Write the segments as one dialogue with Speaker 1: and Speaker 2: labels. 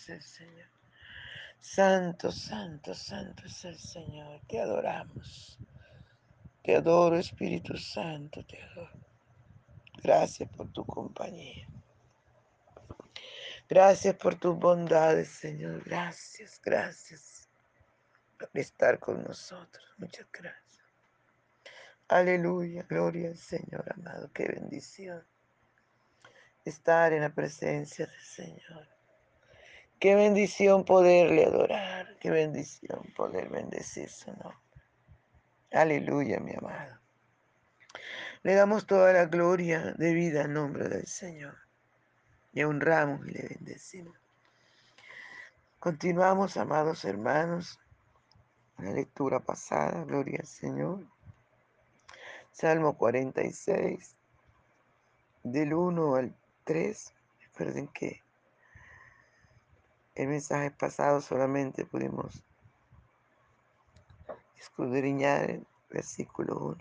Speaker 1: es el Señor. Santo, santo, santo es el Señor. Te adoramos. Te adoro, Espíritu Santo, te adoro. Gracias por tu compañía. Gracias por tus bondades, Señor. Gracias, gracias por estar con nosotros. Muchas gracias. Aleluya, gloria al Señor, amado. Qué bendición estar en la presencia del Señor. Qué bendición poderle adorar. Qué bendición poder bendecir su nombre. Aleluya, mi amado. Le damos toda la gloria de vida en nombre del Señor. Le honramos y le bendecimos. Continuamos, amados hermanos, la lectura pasada, gloria al Señor. Salmo 46, del 1 al 3. Recuerden que el mensaje pasado solamente pudimos escudriñar el versículo 1.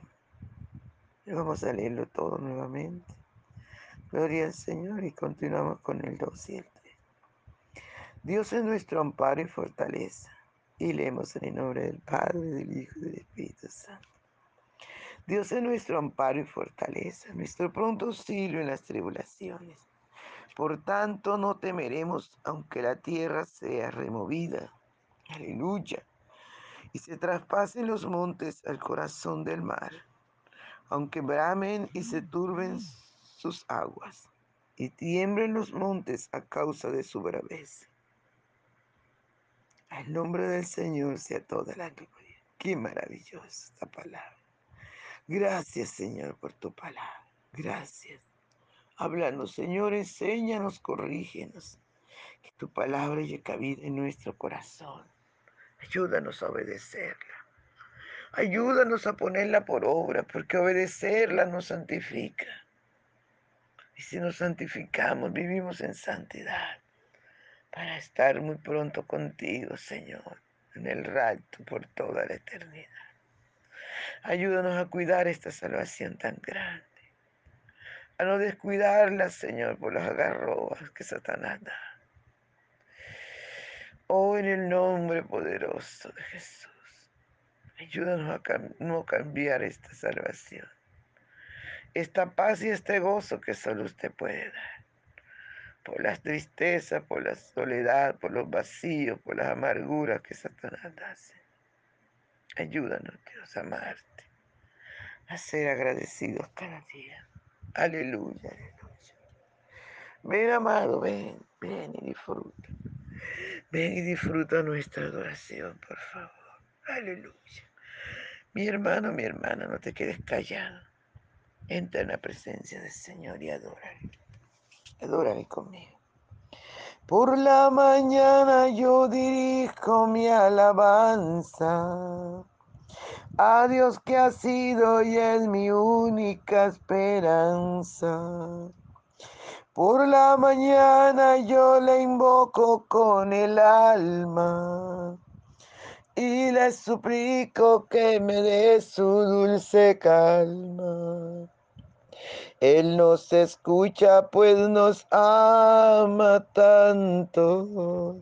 Speaker 1: Y vamos a leerlo todo nuevamente. Gloria al Señor y continuamos con el 2 y el 3. Dios es nuestro amparo y fortaleza. Y leemos en el nombre del Padre, del Hijo y del Espíritu Santo. Dios es nuestro amparo y fortaleza, nuestro pronto auxilio en las tribulaciones. Por tanto, no temeremos aunque la tierra sea removida. Aleluya. Y se traspasen los montes al corazón del mar, aunque bramen y se turben sus aguas, y tiemblen los montes a causa de su braveza. Al nombre del Señor sea toda la gloria. Qué maravillosa esta palabra. Gracias, Señor, por tu palabra. Gracias. Háblanos, Señor, enséñanos, corrígenos. Que tu palabra llegue cabida en nuestro corazón. Ayúdanos a obedecerla. Ayúdanos a ponerla por obra, porque obedecerla nos santifica. Y si nos santificamos, vivimos en santidad para estar muy pronto contigo, Señor, en el rapto por toda la eternidad. Ayúdanos a cuidar esta salvación tan grande, a no descuidarla, Señor, por las agarrobas que Satanás da. Oh, en el nombre poderoso de Jesús, ayúdanos a no cambiar esta salvación esta paz y este gozo que solo usted puede dar. Por las tristezas, por la soledad, por los vacíos, por las amarguras que Satanás hace. Ayúdanos, Dios, a amarte, a ser agradecidos cada día. Aleluya, aleluya. Ven, amado, ven, ven y disfruta. Ven y disfruta nuestra adoración, por favor. Aleluya. Mi hermano, mi hermana, no te quedes callado. Entra en la presencia del Señor y adórale. Adórale conmigo. Por la mañana yo dirijo mi alabanza a Dios que ha sido y es mi única esperanza. Por la mañana yo le invoco con el alma y le suplico que me dé su dulce calma. Él nos escucha pues nos ama tanto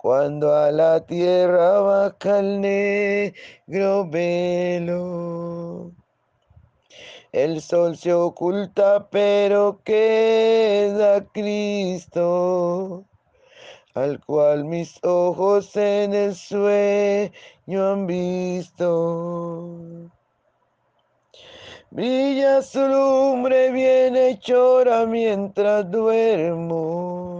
Speaker 1: cuando a la tierra baja el negro velo. El sol se oculta, pero queda Cristo al cual mis ojos en el sueño han visto. Brilla su lumbre bien chora mientras duermo.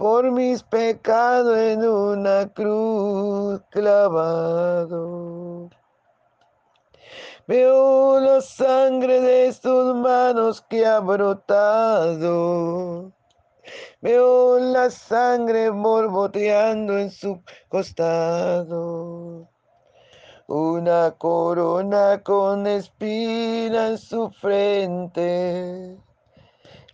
Speaker 1: por mis pecados en una cruz clavado. Veo la sangre de sus manos que ha brotado. Veo la sangre borboteando en su costado una corona con espina en su frente.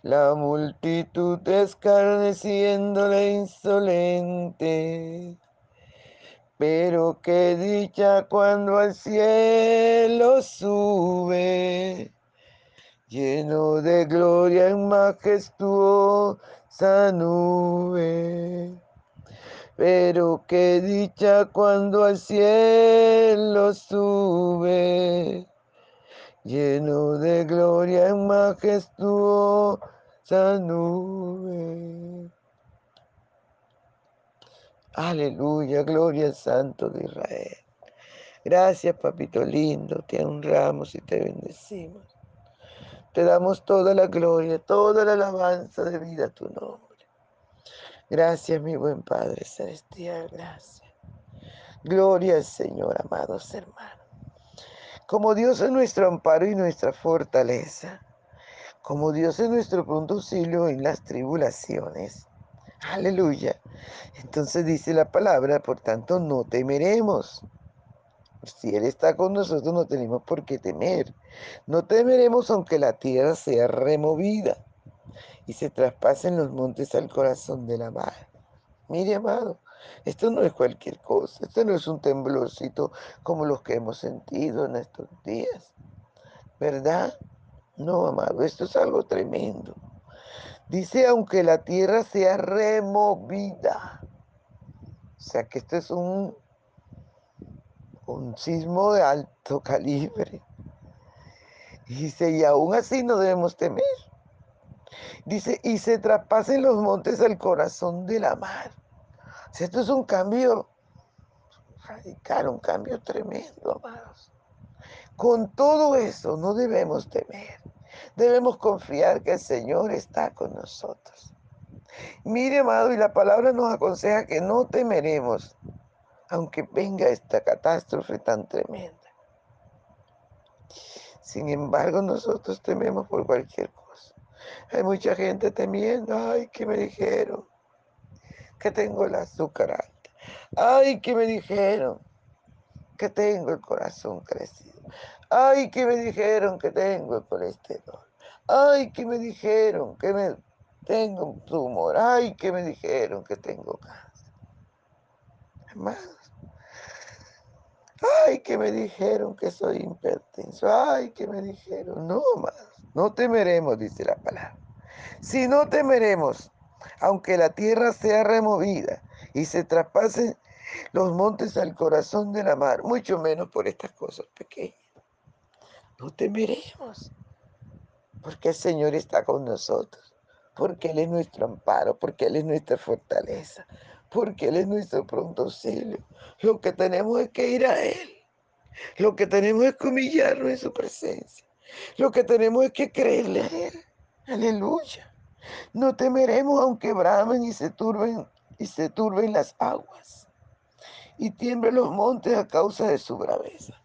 Speaker 1: La multitud escarneciéndole insolente. Pero qué dicha cuando al cielo sube, lleno de gloria en majestuosa nube pero qué dicha cuando al cielo sube, lleno de gloria en majestuosa nube. Aleluya, gloria al Santo de Israel. Gracias, papito lindo, te honramos y te bendecimos. Te damos toda la gloria, toda la alabanza de vida a tu nombre. Gracias, mi buen Padre Celestial, gracias. Gloria al Señor, amados hermanos. Como Dios es nuestro amparo y nuestra fortaleza, como Dios es nuestro pronto auxilio en las tribulaciones. Aleluya. Entonces dice la palabra, por tanto no temeremos. Si Él está con nosotros no tenemos por qué temer. No temeremos aunque la tierra sea removida y se traspasen los montes al corazón de la mar. Mire, amado, esto no es cualquier cosa, esto no es un temblorcito como los que hemos sentido en estos días, ¿verdad? No, amado, esto es algo tremendo. Dice, aunque la tierra sea removida, o sea que esto es un, un sismo de alto calibre. dice, y aún así no debemos temer. Dice, y se traspasen los montes al corazón de la mar. Esto es un cambio radical, un cambio tremendo, amados. Con todo eso no debemos temer. Debemos confiar que el Señor está con nosotros. Mire, amado, y la palabra nos aconseja que no temeremos, aunque venga esta catástrofe tan tremenda. Sin embargo, nosotros tememos por cualquier cosa. Hay mucha gente temiendo, ay, que me dijeron que tengo el azúcar alta. Ay, que me dijeron que tengo el corazón crecido. Ay, que me dijeron que tengo el colesterol. Ay, que me dijeron que me tengo un tumor. Ay, que me dijeron que tengo cáncer. Hermanos. Ay, que me dijeron que soy hipertenso. Ay, que me dijeron. No, hermanos. No temeremos, dice la palabra. Si no temeremos, aunque la tierra sea removida y se traspasen los montes al corazón de la mar, mucho menos por estas cosas pequeñas. No temeremos, porque el Señor está con nosotros, porque Él es nuestro amparo, porque Él es nuestra fortaleza, porque Él es nuestro pronto auxilio. Lo que tenemos es que ir a Él, lo que tenemos es que humillarnos en su presencia. Lo que tenemos es que creerle a Él. Aleluya. No temeremos aunque bramen y se turben y se turben las aguas y tiemblen los montes a causa de su braveza.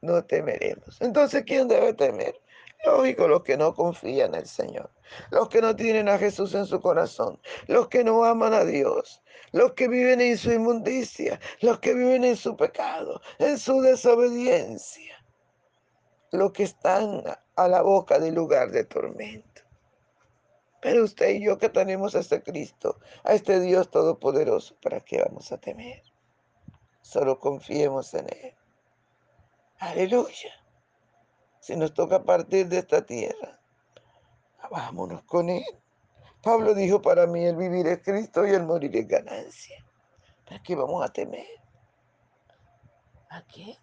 Speaker 1: No temeremos. Entonces, ¿quién debe temer? Lógico, los que no confían en el Señor, los que no tienen a Jesús en su corazón, los que no aman a Dios, los que viven en su inmundicia, los que viven en su pecado, en su desobediencia, los que están a la boca del lugar de tormento. Pero usted y yo que tenemos a este Cristo, a este Dios todopoderoso, ¿para qué vamos a temer? Solo confiemos en Él. Aleluya. Si nos toca partir de esta tierra, vámonos con Él. Pablo dijo, para mí el vivir es Cristo y el morir es ganancia. ¿Para qué vamos a temer? ¿A qué?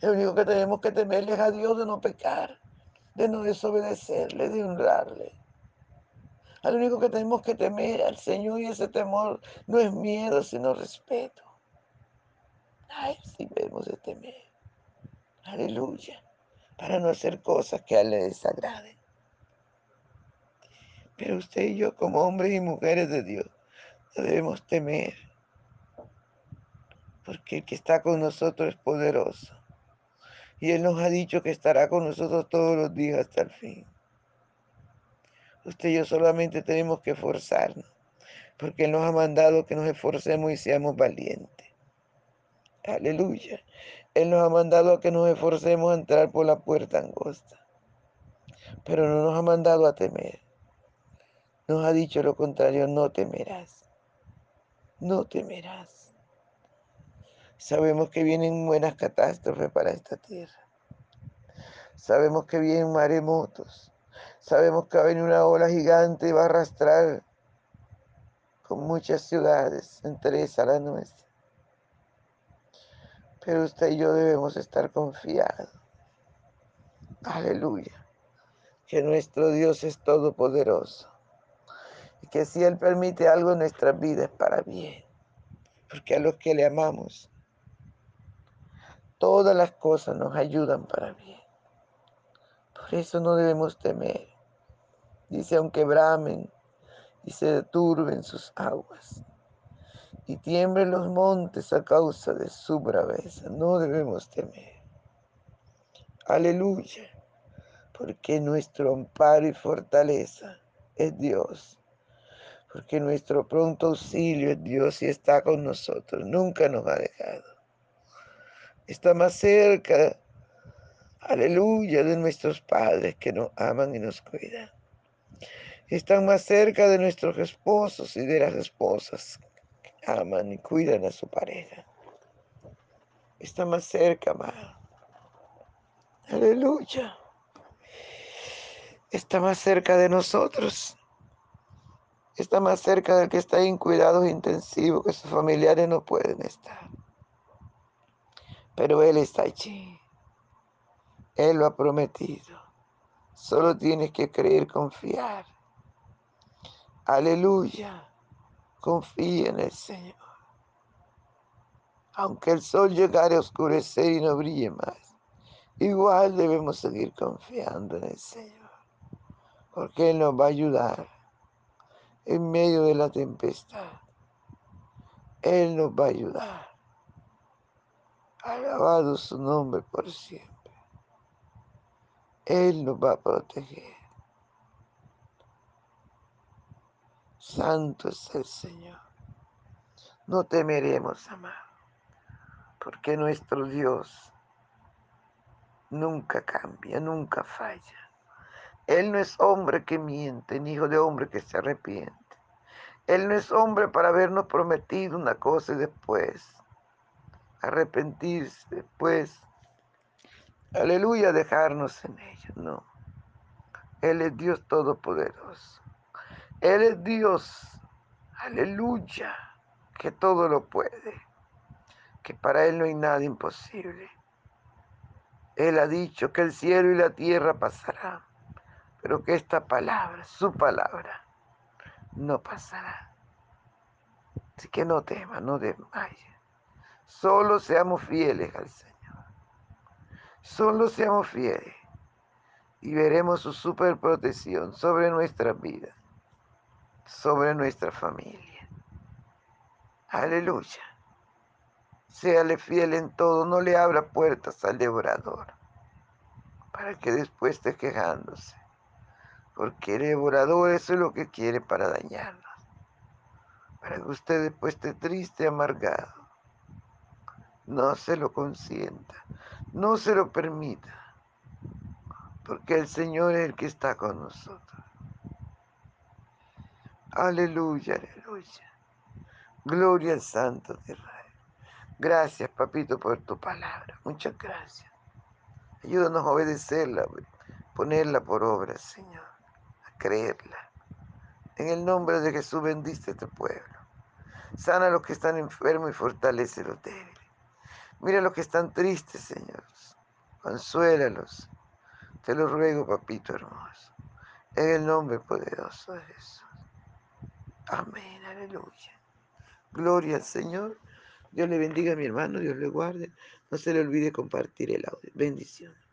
Speaker 1: Lo único que tenemos que temerle es a Dios de no pecar, de no desobedecerle, de honrarle. Al único que tenemos que temer al Señor y ese temor no es miedo, sino respeto. Ay, si debemos de temer. Aleluya. Para no hacer cosas que a él le desagraden. Pero usted y yo, como hombres y mujeres de Dios, debemos temer. Porque el que está con nosotros es poderoso. Y Él nos ha dicho que estará con nosotros todos los días hasta el fin. Usted y yo solamente tenemos que esforzarnos, porque Él nos ha mandado que nos esforcemos y seamos valientes. Aleluya. Él nos ha mandado a que nos esforcemos a entrar por la puerta angosta, pero no nos ha mandado a temer. Nos ha dicho lo contrario, no temerás. No temerás. Sabemos que vienen buenas catástrofes para esta tierra. Sabemos que vienen maremotos Sabemos que va a venir una ola gigante y va a arrastrar con muchas ciudades, entre esas la nuestra. Pero usted y yo debemos estar confiados. Aleluya. Que nuestro Dios es todopoderoso. Y que si Él permite algo en nuestras vidas para bien. Porque a los que le amamos, todas las cosas nos ayudan para bien. Por eso no debemos temer. Dice, aunque bramen y se deturben sus aguas y tiemblen los montes a causa de su braveza, no debemos temer. Aleluya, porque nuestro amparo y fortaleza es Dios, porque nuestro pronto auxilio es Dios y está con nosotros, nunca nos ha dejado. Está más cerca, aleluya, de nuestros padres que nos aman y nos cuidan están más cerca de nuestros esposos y de las esposas que aman y cuidan a su pareja. Está más cerca, amado. Aleluya. Está más cerca de nosotros. Está más cerca del que está en cuidados intensivos, que sus familiares no pueden estar. Pero Él está allí. Él lo ha prometido. Solo tienes que creer, confiar. Aleluya. Confía en el Señor. Aunque el sol llegare a oscurecer y no brille más, igual debemos seguir confiando en el Señor. Porque Él nos va a ayudar en medio de la tempestad. Él nos va a ayudar. Alabado su nombre por siempre. Él nos va a proteger. Santo es el Señor. No temeremos, amado, porque nuestro Dios nunca cambia, nunca falla. Él no es hombre que miente, ni hijo de hombre que se arrepiente. Él no es hombre para habernos prometido una cosa y después arrepentirse, después, aleluya, dejarnos en ella. No. Él es Dios Todopoderoso. Él es Dios, aleluya, que todo lo puede, que para Él no hay nada imposible. Él ha dicho que el cielo y la tierra pasarán, pero que esta palabra, su palabra, no pasará. Así que no temas, no desmayes. Solo seamos fieles al Señor. Solo seamos fieles y veremos su superprotección sobre nuestras vidas sobre nuestra familia. Aleluya. Séale fiel en todo, no le abra puertas al devorador, para que después esté quejándose. Porque el devorador eso es lo que quiere para dañarnos. Para que usted después esté triste, amargado. No se lo consienta, no se lo permita, porque el Señor es el que está con nosotros. Aleluya, aleluya. Gloria al Santo de Israel. Gracias, papito, por tu palabra. Muchas gracias. Ayúdanos a obedecerla, ponerla por obra, Señor, a creerla. En el nombre de Jesús bendice este pueblo. Sana a los que están enfermos y fortalece a los débiles. Mira a los que están tristes, Señor. Consuélalos. Te lo ruego, papito hermoso. En el nombre poderoso de Jesús. Amén, aleluya. Gloria al Señor. Dios le bendiga a mi hermano, Dios le guarde. No se le olvide compartir el audio. Bendición.